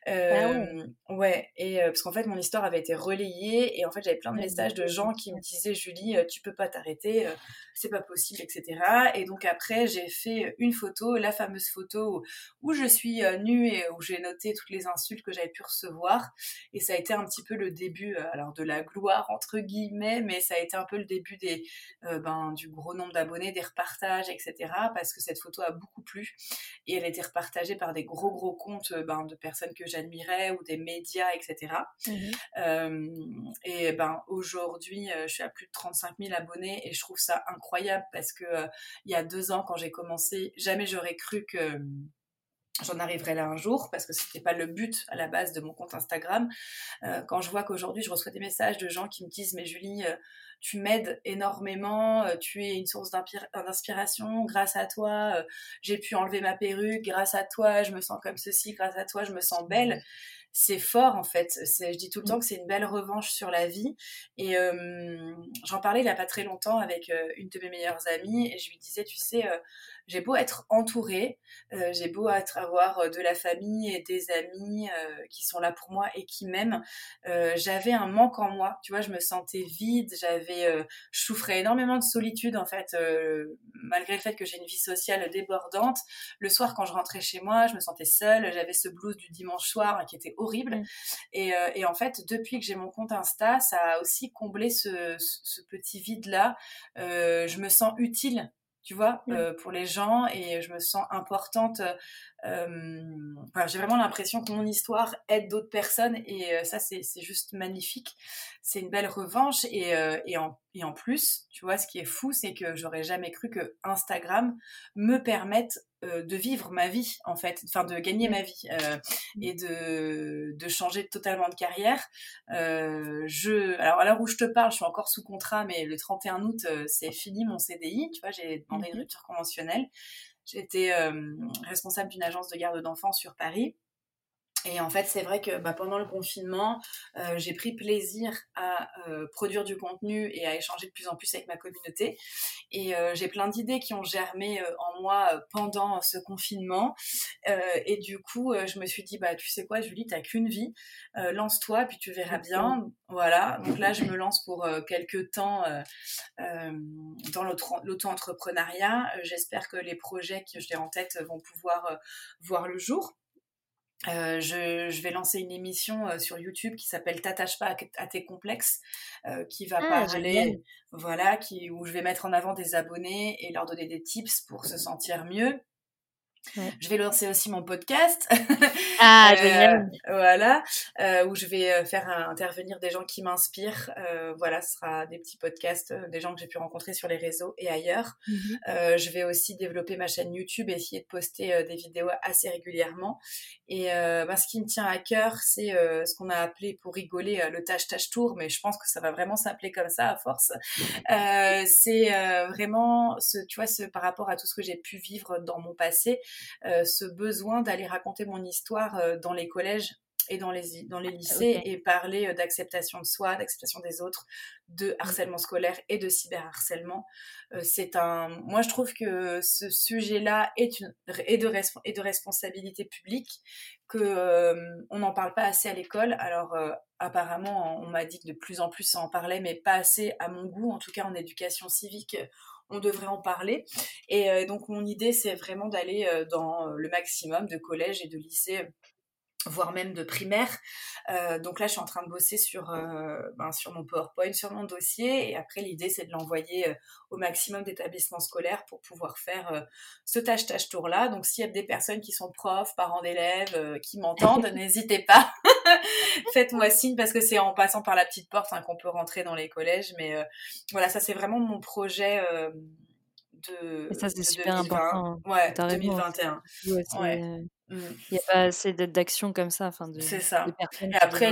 Ah euh, ouais. et parce qu'en fait, mon histoire avait été relayée et en fait, j'avais plein de messages de gens qui me disaient Julie, tu peux pas t'arrêter, c'est pas possible, etc. Et donc après, j'ai fait une photo, la fameuse photo où, je suis nue et où j'ai noté toutes les insultes que j'avais pu recevoir. Et ça a été un petit peu le début, alors de la gloire entre guillemets, mais ça a été un peu le début des, ben, du gros nombre d'abonnés, des repartages, etc. Parce que cette photo a beaucoup plu et elle a été repartagée par des gros gros comptes ben, de personnes que j'admirais ou des médias, etc. Mmh et ben aujourd'hui, je suis à plus de 35 000 abonnés et je trouve ça incroyable parce que il y a deux ans, quand j'ai commencé, jamais j'aurais cru que j'en arriverais là un jour parce que c'était pas le but à la base de mon compte Instagram. quand je vois qu'aujourd'hui je reçois des messages de gens qui me disent mais Julie tu m'aides énormément, tu es une source d'inspiration, grâce à toi j'ai pu enlever ma perruque, grâce à toi je me sens comme ceci, grâce à toi je me sens belle c'est fort en fait. Je dis tout le temps que c'est une belle revanche sur la vie. Et j'en parlais il n'y a pas très longtemps avec une de mes meilleures amies et je lui disais, tu sais, j'ai beau être entourée, euh, j'ai beau être, avoir euh, de la famille et des amis euh, qui sont là pour moi et qui m'aiment, j'avais un manque en moi. Tu vois, je me sentais vide, j'avais, je souffrais énormément de solitude en fait, malgré le fait que j'ai une vie sociale débordante. Le soir, quand je rentrais chez moi, je me sentais seule, j'avais ce blues du dimanche soir hein, qui était horrible. Mmh. Et, et, en fait, depuis que j'ai mon compte Insta, ça a aussi comblé ce, ce petit vide là. je me sens utile tu vois, mmh. euh, pour les gens et je me sens importante. Euh, j'ai vraiment l'impression que mon histoire aide d'autres personnes et euh, ça, c'est juste magnifique. C'est une belle revanche et, et, en, et en plus, tu vois, ce qui est fou, c'est que j'aurais jamais cru que Instagram me permette euh, de vivre ma vie en fait, enfin de gagner ma vie euh, et de, de, changer totalement de carrière. Euh, je, alors à l'heure où je te parle, je suis encore sous contrat, mais le 31 août, c'est fini mon CDI. Tu vois, j'ai demandé une mhm. rupture conventionnelle. J'étais responsable d'une agence de garde d'enfants sur Paris. Et en fait, c'est vrai que bah, pendant le confinement, euh, j'ai pris plaisir à euh, produire du contenu et à échanger de plus en plus avec ma communauté. Et euh, j'ai plein d'idées qui ont germé en moi pendant ce confinement. et du coup, je me suis dit, bah, tu sais quoi, Julie, t'as qu'une vie, lance-toi, puis tu verras bien. Voilà, donc là, je me lance pour quelques temps dans l'auto-entrepreneuriat. J'espère que les projets que j'ai en tête vont pouvoir voir le jour. Euh, je, vais lancer une émission euh, sur YouTube qui s'appelle T'attache pas à, tes complexes, euh, qui va ah, parler, voilà, qui, où je vais mettre en avant des abonnés et leur donner des tips pour se sentir mieux. Je vais lancer aussi mon podcast. Ah, euh, Voilà, euh, où je vais euh, faire intervenir des gens qui m'inspirent. voilà, ce sera des petits podcasts, des gens que j'ai pu rencontrer sur les réseaux et ailleurs. Mhm. je vais aussi développer ma chaîne YouTube et essayer de poster des vidéos assez régulièrement. Et bah, ce qui me tient à cœur, c'est ce qu'on a appelé pour rigoler le tâche-tâche tour, mais je pense que ça va vraiment s'appeler comme ça à force. c'est vraiment, ce, tu vois, ce, par rapport à tout ce que j'ai pu vivre dans mon passé, euh, ce besoin d'aller raconter mon histoire euh, dans les collèges et dans les, dans les lycées et parler euh, d'acceptation de soi, d'acceptation des autres, de mmh. harcèlement scolaire et de cyberharcèlement. c'est un, moi je trouve que ce sujet-là est une est de, et de responsabilité publique que on n'en parle pas assez à l'école. Alors apparemment on m'a dit que de plus en plus ça en parlait, mais pas assez à mon goût. En tout cas en éducation civique, on devrait en parler. Et euh, donc mon idée, c'est vraiment d'aller euh, dans le maximum de collèges et de lycées voire même de primaire. Euh, donc là, je suis en train de bosser sur, ben, sur mon PowerPoint, sur mon dossier. Et après, l'idée, c'est de l'envoyer au maximum d'établissements scolaires pour pouvoir faire ce tâche-tâche tour-là. Donc s'il y a des personnes qui sont profs, parents d'élèves, qui m'entendent, n'hésitez pas. Faites-moi signe parce que c'est en passant par la petite porte hein, qu'on peut rentrer dans les collèges. Mais voilà, ça, c'est vraiment mon projet. De, et ça, c'est super important. Hein. Ouais, 2021. Ouais, Mmh. Il n'y a pas assez d'action comme ça. Enfin, c'est ça. Et après,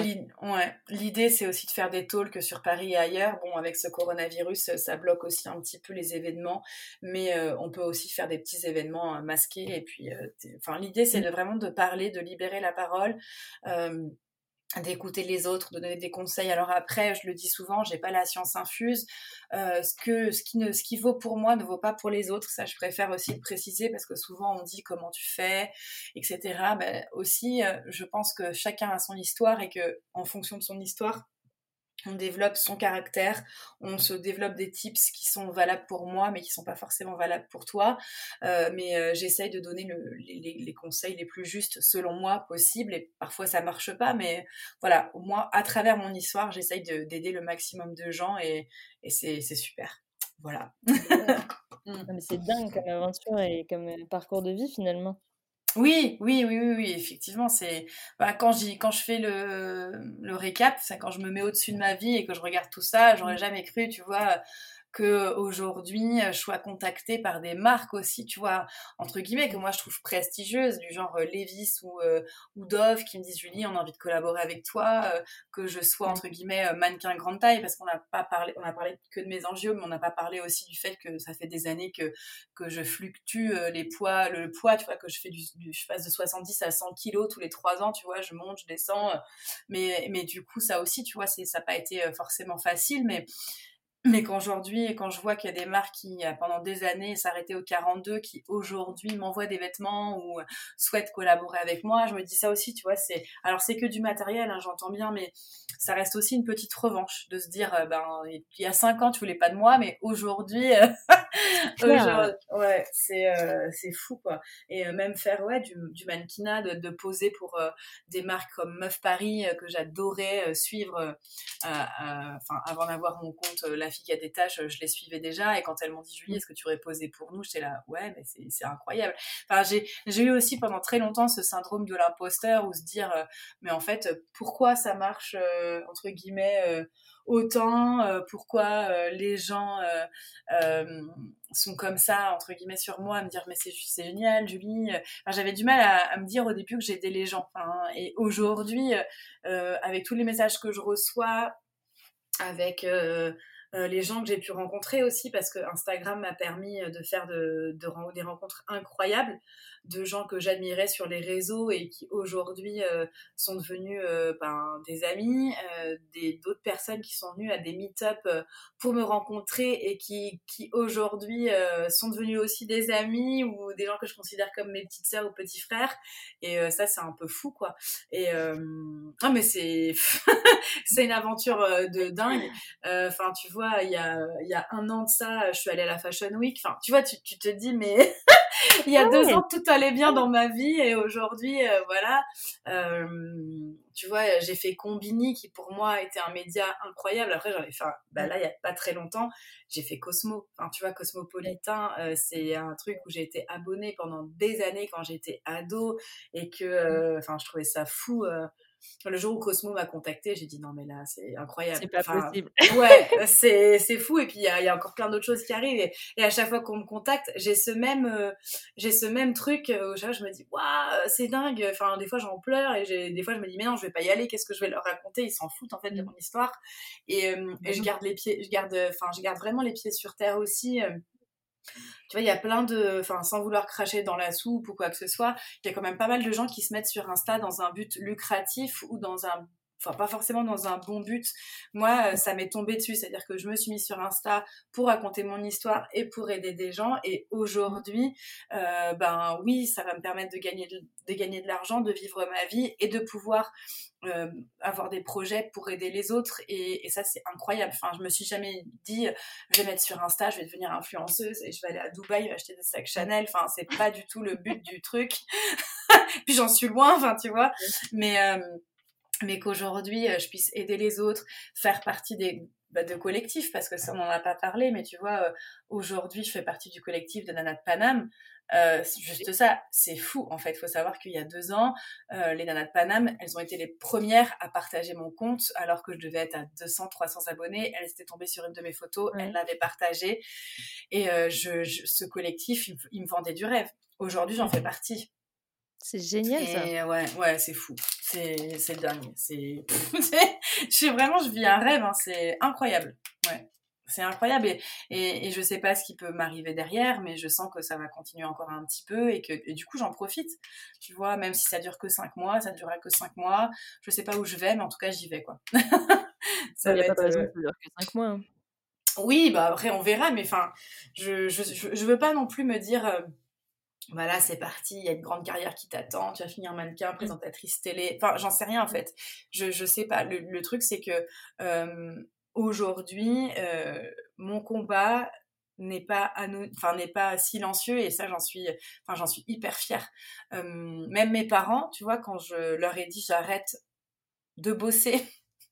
l'idée, c'est aussi de faire des talks sur Paris et ailleurs. Bon, avec ce coronavirus, ça bloque aussi un petit peu les événements, mais euh, on peut aussi faire des petits événements euh, masqués. Et puis, euh, enfin, l'idée, c'est mmh. de, vraiment de parler, de libérer la parole d'écouter les autres, de donner des conseils. Alors après, je le dis souvent, j'ai pas la science infuse. Euh, ce que ce qui ne ce qui vaut pour moi ne vaut pas pour les autres. Ça, je préfère aussi le préciser parce que souvent on dit comment tu fais, etc. Ben, aussi, euh, je pense que chacun a son histoire et que en fonction de son histoire, on développe son caractère, on se développe des tips qui sont valables pour moi, mais qui sont pas forcément valables pour toi. Euh, mais euh, j'essaye de donner les, conseils les plus justes selon moi possible, et parfois ça marche pas, mais voilà, au moins à travers mon histoire, j'essaye d'aider le maximum de gens, et, et c'est super. Voilà. c'est dingue comme aventure et comme parcours de vie finalement. Oui, oui, oui, oui, oui, effectivement, c'est bah, quand je quand je fais le le récap, c'est quand je me mets au-dessus de ma vie et que je regarde tout ça, j'aurais mmh. jamais cru, tu vois, que aujourd'hui je sois contactée par des marques aussi, tu vois, entre guillemets, que moi je trouve prestigieuses, du genre euh, Levis ou, euh, ou Dove, qui me disent Julie, on a envie de collaborer avec toi, euh, que je sois entre guillemets mannequin grande taille, parce qu'on n'a pas parlé, on a parlé que de mes enjeux, mais on n'a pas parlé aussi du fait que ça fait des années que que je fluctue les poids, le poids, tu vois, que je fais du, je passe de 70 à 100 kilos tous les trois ans, tu vois, je monte, je descends, mais mais du coup ça aussi, tu vois, ça n'a pas été forcément facile, mais mais qu'aujourd'hui, quand je vois qu'il y a des marques qui, pendant des années, s'arrêtaient au 42, qui aujourd'hui m'envoient des vêtements ou souhaitent collaborer avec moi, je me dis ça aussi, tu vois, c'est, alors c'est que du matériel, hein, j'entends bien, mais ça reste aussi une petite revanche de se dire, euh, ben, il y a cinq ans, tu voulais pas de moi, mais aujourd'hui, euh, ouais, c'est, euh, c'est fou, quoi. Et même faire, ouais, du, du mannequinat, de, de poser pour des marques comme Meuf Paris, que j'adorais suivre, enfin, avant d'avoir mon compte, la fille qui a des tâches, je les suivais déjà. Et quand elles m'ont dit, Julie, est-ce que tu aurais posé pour nous? J'étais là, ouais, mais c'est incroyable. Enfin, j'ai eu aussi pendant très longtemps ce syndrome de l'imposteur ou se dire, euh, mais en fait, pourquoi ça marche, euh, entre guillemets, euh, autant Pourquoi les gens sont comme ça, entre guillemets, sur moi, à me dire, mais c'est génial, Julie. J'avais du mal à, me dire au début que j'aidais les gens. et aujourd'hui, avec tous les messages que je reçois, avec les gens que j'ai pu rencontrer aussi, parce que Instagram m'a permis de faire de, des rencontres incroyables de gens que j'admirais sur les réseaux et qui aujourd'hui euh, sont devenus euh, ben, des amis, euh, d'autres personnes qui sont venues à des meet-up pour me rencontrer et qui, qui aujourd'hui sont devenus aussi des amis ou des gens que je considère comme mes petites sœurs ou petits frères. Et ça, c'est un peu fou, quoi. Et ah, mais c'est c'est une aventure de dingue. Enfin, tu vois, il y a, y a un an de ça, je suis allée à la Fashion Week. Enfin, tu vois, tu, tu te dis, mais il y a deux ans, tout allait bien dans ma vie et aujourd'hui, euh, voilà, euh, tu vois, j'ai fait Combini qui pour moi était un média incroyable. Après, j'en ai fait, bah là, il y a pas très longtemps, j'ai fait Cosmo. Enfin, tu vois, Cosmopolitain, euh, c'est un truc où j'ai été abonnée pendant des années quand j'étais ado et que, enfin, je trouvais ça fou le jour où Cosmo m'a contacté, j'ai dit non mais là c'est incroyable. C'est pas possible. ouais, c'est c'est fou et puis il y a, y a, encore plein d'autres choses qui arrivent et, et à chaque fois qu'on me contacte, j'ai ce même euh, j'ai ce même truc où je me dis waouh c'est dingue. Enfin des fois j'en pleure et j'ai des fois je me dis mais non je vais pas y aller. Qu'est-ce que je vais leur raconter? Ils s'en foutent en fait de mmh. mon histoire et, euh, et je mmh. garde les pieds, je garde enfin je garde vraiment les pieds sur terre aussi. Euh, tu vois, il y a plein de, enfin, sans vouloir cracher dans la soupe ou quoi que ce soit, il y a quand même pas mal de gens qui se mettent sur Insta dans un but lucratif ou dans un enfin pas forcément dans un bon but. Moi, euh, ça m'est tombé dessus, c'est-à-dire que je me suis mise sur Insta pour raconter mon histoire et pour aider des gens. Et aujourd'hui, euh, ben oui, ça va me permettre de gagner de, gagner de l'argent, de vivre ma vie et de pouvoir euh, avoir des projets pour aider les autres. Et, ça, c'est incroyable. Enfin, je me suis jamais dit, je vais mettre sur Insta, je vais devenir influenceuse et je vais aller à Dubaï acheter des sacs Chanel. Enfin, c'est pas du tout le but du truc. Puis j'en suis loin, enfin, tu vois. Mais mais qu'aujourd'hui euh, je puisse aider les autres, faire partie des bah, de collectifs parce que ça on n'en a pas parlé, mais tu vois euh, aujourd'hui je fais partie du collectif de Nana de Paname. Euh, juste ça, c'est fou en fait. Il faut savoir qu'il y a deux ans, les Nanas de Paname, elles ont été les premières à partager mon compte alors que je devais être à 200, 300 abonnés. Elles étaient tombées sur une de mes photos, elles l'avaient partagée et je, ce collectif, il, il me vendait du rêve. Aujourd'hui, j'en fais partie. C'est génial ça. Ouais, ouais, c'est fou. C'est, c'est dingue. C'est, je suis vraiment, je vis un rêve. Hein. C'est incroyable. Ouais. C'est incroyable et, et, et, je sais pas ce qui peut m'arriver derrière, mais je sens que ça va continuer encore un petit peu et que et du coup j'en profite. Tu vois, même si ça dure que cinq mois, ça ne durera que cinq mois. Je sais pas où je vais, mais en tout cas j'y vais quoi. ça Il a pas de raison euh, que ça dure que cinq mois. Hein. Oui, bah après on verra, mais enfin, je, je, je, veux pas non plus me dire. Euh, voilà, c'est parti, il y a une grande carrière qui t'attend, tu vas finir mannequin, présentatrice télé, enfin j'en sais rien en fait, je, je sais pas, le, truc c'est que aujourd'hui, mon combat n'est pas enfin pas silencieux et ça j'en suis j'en suis hyper fière. Même mes parents tu vois quand je leur ai dit j'arrête de bosser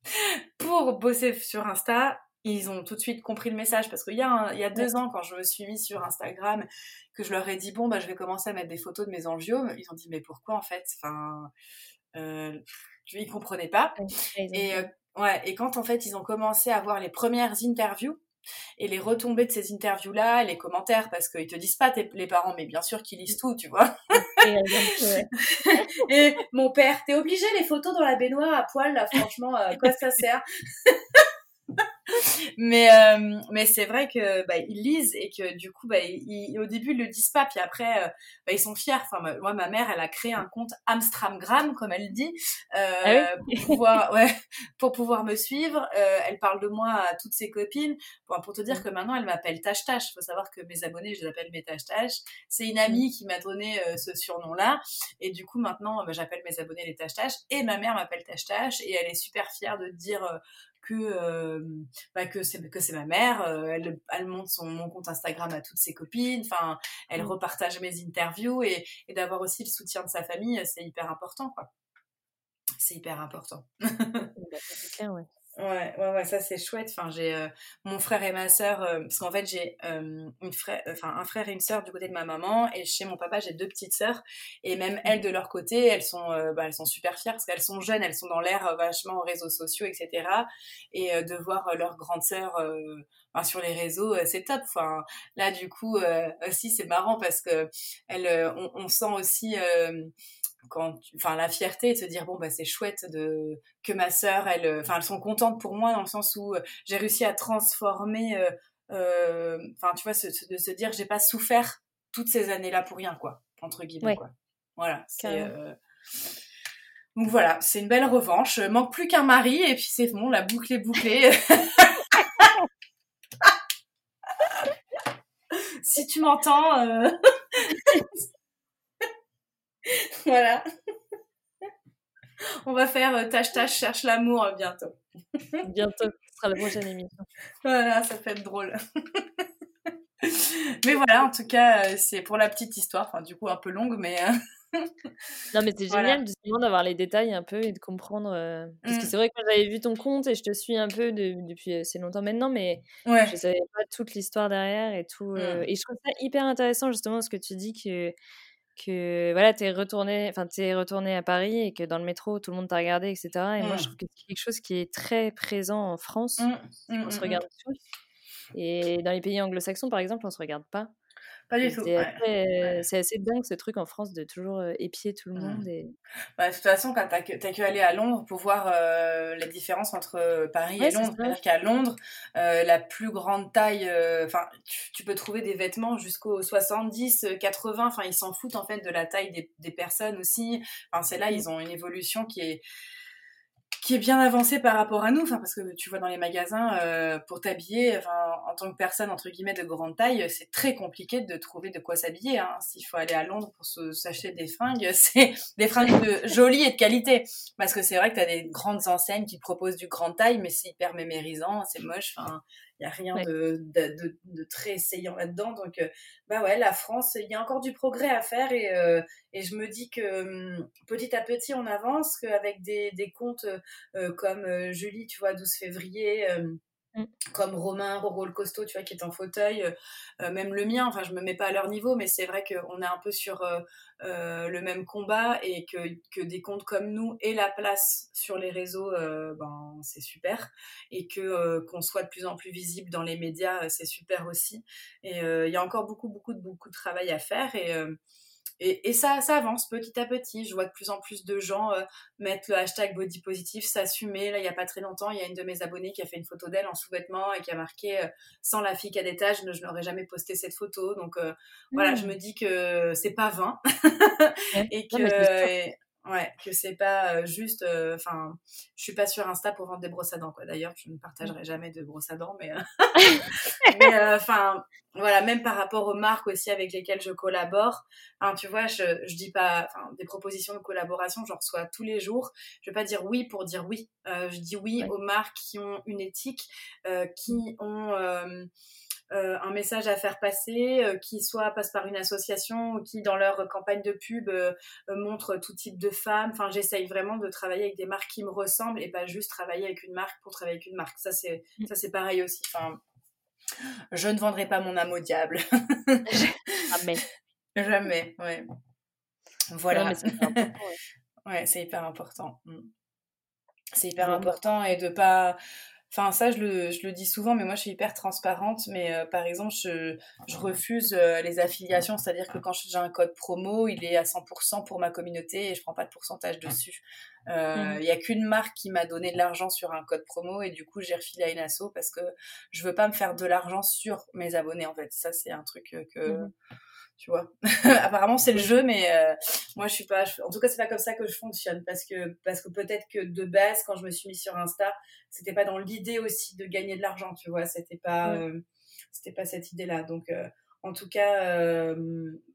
pour bosser sur Insta ils ont tout de suite compris le message. Parce qu'il y, a il y a deux ans quand je me suis mise sur Instagram que je leur ai dit bon bah je vais commencer à mettre des photos de mes angiomes ils ont dit mais pourquoi en fait? Enfin euh, ils comprenaient pas. Et euh, ouais et quand en fait ils ont commencé à voir les premières interviews et les retombées de ces interviews là les commentaires parce qu'ils te disent pas les parents mais bien sûr qu'ils lisent tout tu vois. Et mon père t'es obligé les photos dans la baignoire à poil là franchement euh, quoi ça sert? Mais euh, mais c'est vrai que bah, ils lisent et que du coup bah, ils, au début ils le disent pas. Puis après euh, bah, ils sont fiers. Enfin moi ma mère elle a créé un compte Amstramgram comme elle dit euh, ah pour pouvoir ouais pour pouvoir me suivre. Euh, elle parle de moi à toutes ses copines. Pour, pour te dire mm. que maintenant elle m'appelle Tache Tache faut savoir que mes abonnés je les appelle mes Tache Tache c'est une amie mm. qui m'a donné ce surnom là et du coup maintenant bah, j'appelle mes abonnés les Tache Tache et ma mère m'appelle Tache Tache et elle est super fière de dire que euh, bah, que c'est que c'est ma mère elle, elle monte son mon compte Instagram à toutes ses copines enfin elle mmh. repartage mes interviews et, et d'avoir aussi le soutien de sa famille c'est hyper important quoi. C'est hyper important. Bah, c'est clair ouais Ouais, ouais, ouais, ça c'est chouette. Enfin, j'ai euh, mon frère et ma sœur, euh, parce qu'en fait j'ai euh, une frère, enfin un frère et une sœur du côté de ma maman, et chez mon papa j'ai deux petites sœurs, et même mmh. elles de leur côté, elles sont, bah, elles sont super fières parce qu'elles sont jeunes, elles sont dans l'air vachement aux réseaux sociaux, etc. Et de voir leur grande sœur enfin, sur les réseaux, c'est top. Enfin, là du coup aussi c'est marrant parce que elle, on, on sent aussi quand enfin la fierté de se dire bon bah c'est chouette de que ma sœur elle enfin elles sont contentes pour moi dans le sens où j'ai réussi à transformer enfin tu vois de se dire j'ai pas souffert toutes ces années là pour rien quoi entre guillemets quoi voilà c'est donc voilà, c'est une belle revanche. Manque plus qu'un mari et puis c'est bon, la boucle est bouclée. si tu m'entends, euh, voilà. On va faire euh, tâche tâche cherche l'amour euh, bientôt. bientôt, ce sera la prochaine émission. Voilà, ça fait être drôle. mais voilà, en tout cas, c'est pour la petite histoire, enfin du coup un peu longue, mais non, mais c'est génial justement d'avoir les détails un peu et de comprendre. Euh, parce que mmh. c'est vrai que j'avais vu ton compte et je te suis un peu depuis assez longtemps maintenant, mais ouais. je savais pas toute l'histoire derrière et tout. Euh, mmh. Et je trouve ça hyper intéressant justement ce que tu dis que que voilà, t'es retourné, enfin t'es retourné à Paris et que dans le métro tout le monde t'a regardé, etc. Et moi je mmh. trouve que c'est quelque chose qui est très présent en France. on se regarde tous. Et dans les pays anglo-saxons par exemple, on se regarde pas. Pas du tout. C'est assez dingue ce truc en France de toujours épier tout le mmh. monde. Et... Bah, de toute façon, quand t'as que, as que aller à Londres pour voir la différence entre Paris et Londres. C'est-à-dire qu'à Londres, la plus grande taille, enfin, tu, peux trouver des vêtements jusqu'aux 70, 80, enfin, ils s'en foutent en fait de la taille des, des personnes aussi. Enfin, c'est là, mmh. ils ont une évolution qui est qui est bien avancé par rapport à nous, enfin parce que tu vois dans les magasins euh, pour t'habiller, enfin en tant que personne entre guillemets de grande taille, c'est très compliqué de trouver de quoi s'habiller. Hein. S'il faut aller à Londres pour s'acheter des fringues, c'est des fringues de jolies et de qualité, parce que c'est vrai que tu as des grandes enseignes qui proposent du grande taille, mais c'est hyper mémérisant, c'est moche. Enfin, il n'y a rien de, de, de, très essayant là-dedans. Donc, euh, bah ouais, la France, il y a encore du progrès à faire et, euh, et je me dis que hum, petit à petit, on avance, qu'avec des, des comptes euh, comme Julie, tu vois, 12 février, Mm. comme Romain, Roro le costaud, tu vois, qui est en fauteuil, euh, euh, même le mien, enfin je me mets pas à leur niveau, mais c'est vrai qu'on est un peu sur euh, le même combat et que, des comptes comme nous aient la place sur les réseaux, ben, c'est super. Et que qu'on soit de plus en plus visible dans les médias, c'est super aussi. Et il y a encore beaucoup, beaucoup, beaucoup de travail à faire et et, ça, ça avance petit à petit. Je vois de plus en plus de gens euh, mettre le hashtag body positif, s'assumer. Là, il n'y a pas très longtemps, il y a une de mes abonnées qui a fait une photo d'elle en sous-vêtements et qui a marqué euh, sans la fille qu'à d'étage, je n'aurais jamais posté cette photo. Donc euh, voilà, je mmh. me dis que c'est pas vain et que Ouais, que c'est pas euh, juste. Euh, enfin, je suis pas sur Insta pour vendre des brosses à dents, quoi. D'ailleurs, je ne partagerai jamais de brosses à dents, mais. Euh, enfin, voilà, même par rapport aux marques aussi avec lesquelles je collabore. Hein, tu vois, je, je dis pas. des propositions de collaboration, j'en reçois tous les jours. Je vais pas dire oui pour dire oui. je dis oui aux marques qui ont une éthique, qui ont euh, un message à faire passer, euh, qui soit passe par une association ou qui dans leur campagne de pub euh, montre tout type de femmes. Enfin, j'essaye vraiment de travailler avec des marques qui me ressemblent et pas juste travailler avec une marque pour travailler avec une marque. Ça c'est mm. ça c'est pareil aussi. Enfin, je ne vendrai pas mon âme au diable. Jamais. Jamais, ouais. Voilà. ouais, c'est hyper important. Mm. C'est hyper important et de pas Enfin, ça, je le, je le, dis souvent, mais moi, je suis hyper transparente. Mais euh, par exemple, je, je refuse euh, les affiliations, c'est-à-dire que quand j'ai un code promo, il est à 100% pour ma communauté et je prends pas de pourcentage dessus. Euh, il y a qu'une marque qui m'a donné de l'argent sur un code promo et du coup, j'ai refilé à une asso parce que je veux pas me faire de l'argent sur mes abonnés, en fait. Ça, c'est un truc que... Mmh tu vois. Apparemment, c'est le jeu, mais euh, moi, je suis pas. en tout cas, c'est pas comme ça que je fonctionne, parce que parce que peut-être que de base, quand je me suis mise sur Insta, c'était pas dans l'idée aussi de gagner de l'argent, tu vois. C'était pas euh, c'était pas cette idée-là. Donc, euh, en tout cas,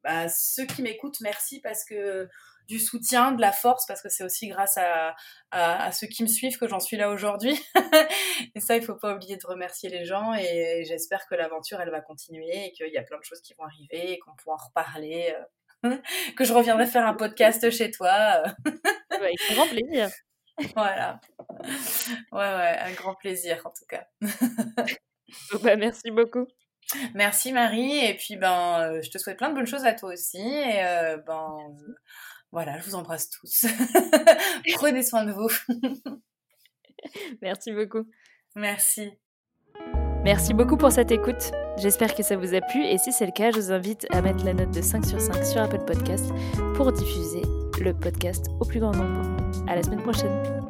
bah, ceux qui m'écoutent, merci parce que du soutien, de la force, parce que c'est aussi grâce à, à, ceux qui me suivent que j'en suis là aujourd'hui. et ça, il faut pas oublier de remercier les gens et j'espère que l'aventure, elle va continuer et qu'il y a plein de choses qui vont arriver et qu'on pourra en reparler. Euh, que je reviendrai faire un podcast chez toi. Avec grand plaisir. Voilà. Ouais, ouais, un grand plaisir en tout cas. bah, merci beaucoup. Merci Marie et puis ben euh, je te souhaite plein de bonnes choses à toi aussi et euh, ben voilà, je vous embrasse tous. Prenez soin de vous. Merci beaucoup. Merci. Merci beaucoup pour cette écoute. J'espère que ça vous a plu et si c'est le cas, je vous invite à mettre la note de 5 sur 5 sur Apple Podcast pour diffuser le podcast au plus grand nombre. À la semaine prochaine.